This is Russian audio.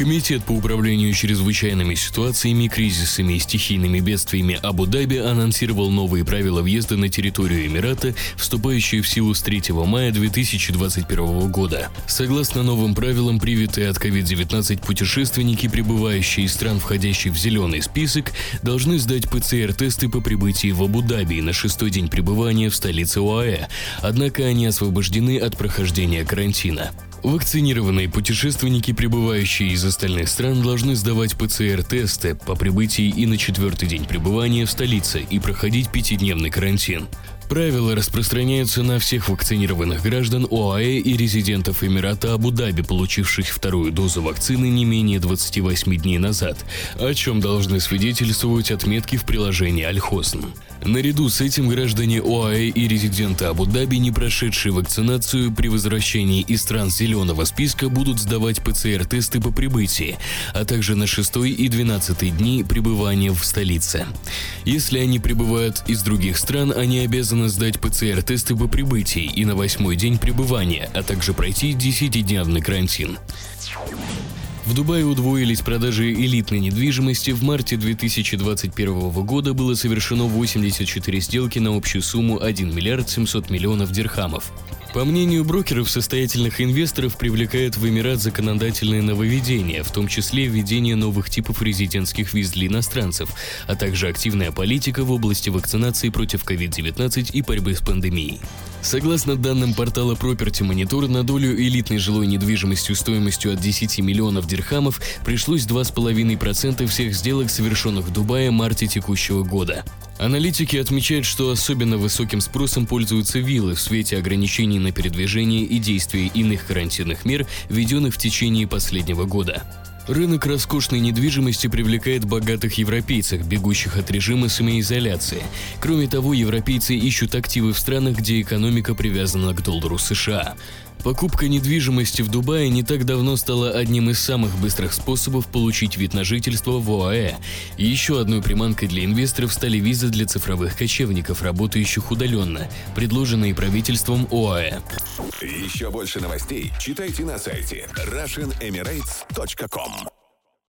Комитет по управлению чрезвычайными ситуациями, кризисами и стихийными бедствиями Абу-Даби анонсировал новые правила въезда на территорию Эмирата, вступающие в силу с 3 мая 2021 года. Согласно новым правилам, привитые от COVID-19 путешественники, прибывающие из стран, входящих в зеленый список, должны сдать ПЦР-тесты по прибытии в Абу-Даби на шестой день пребывания в столице ОАЭ, однако они освобождены от прохождения карантина. Вакцинированные путешественники, прибывающие из остальных стран, должны сдавать ПЦР-тесты по прибытии и на четвертый день пребывания в столице и проходить пятидневный карантин. Правила распространяются на всех вакцинированных граждан ОАЭ и резидентов Эмирата Абу-Даби, получивших вторую дозу вакцины не менее 28 дней назад, о чем должны свидетельствовать отметки в приложении Аль-Хосн. Наряду с этим граждане ОАЭ и резиденты Абу-Даби, не прошедшие вакцинацию при возвращении из стран зеленого списка, будут сдавать ПЦР-тесты по прибытии, а также на 6 и 12 дни пребывания в столице. Если они прибывают из других стран, они обязаны обязаны сдать ПЦР-тесты по прибытии и на восьмой день пребывания, а также пройти 10-дневный карантин. В Дубае удвоились продажи элитной недвижимости. В марте 2021 года было совершено 84 сделки на общую сумму 1 миллиард 700 миллионов дирхамов. По мнению брокеров, состоятельных инвесторов привлекает в Эмират законодательные нововведения, в том числе введение новых типов резидентских виз для иностранцев, а также активная политика в области вакцинации против COVID-19 и борьбы с пандемией. Согласно данным портала Property Monitor, на долю элитной жилой недвижимостью стоимостью от 10 миллионов дирхамов пришлось 2,5% всех сделок, совершенных в Дубае в марте текущего года. Аналитики отмечают, что особенно высоким спросом пользуются виллы в свете ограничений на передвижение и действия иных карантинных мер, введенных в течение последнего года. Рынок роскошной недвижимости привлекает богатых европейцев, бегущих от режима самоизоляции. Кроме того, европейцы ищут активы в странах, где экономика привязана к доллару США. Покупка недвижимости в Дубае не так давно стала одним из самых быстрых способов получить вид на жительство в ОАЭ. И еще одной приманкой для инвесторов стали визы для цифровых кочевников, работающих удаленно, предложенные правительством ОАЭ. Еще больше новостей читайте на сайте RussianEmirates.com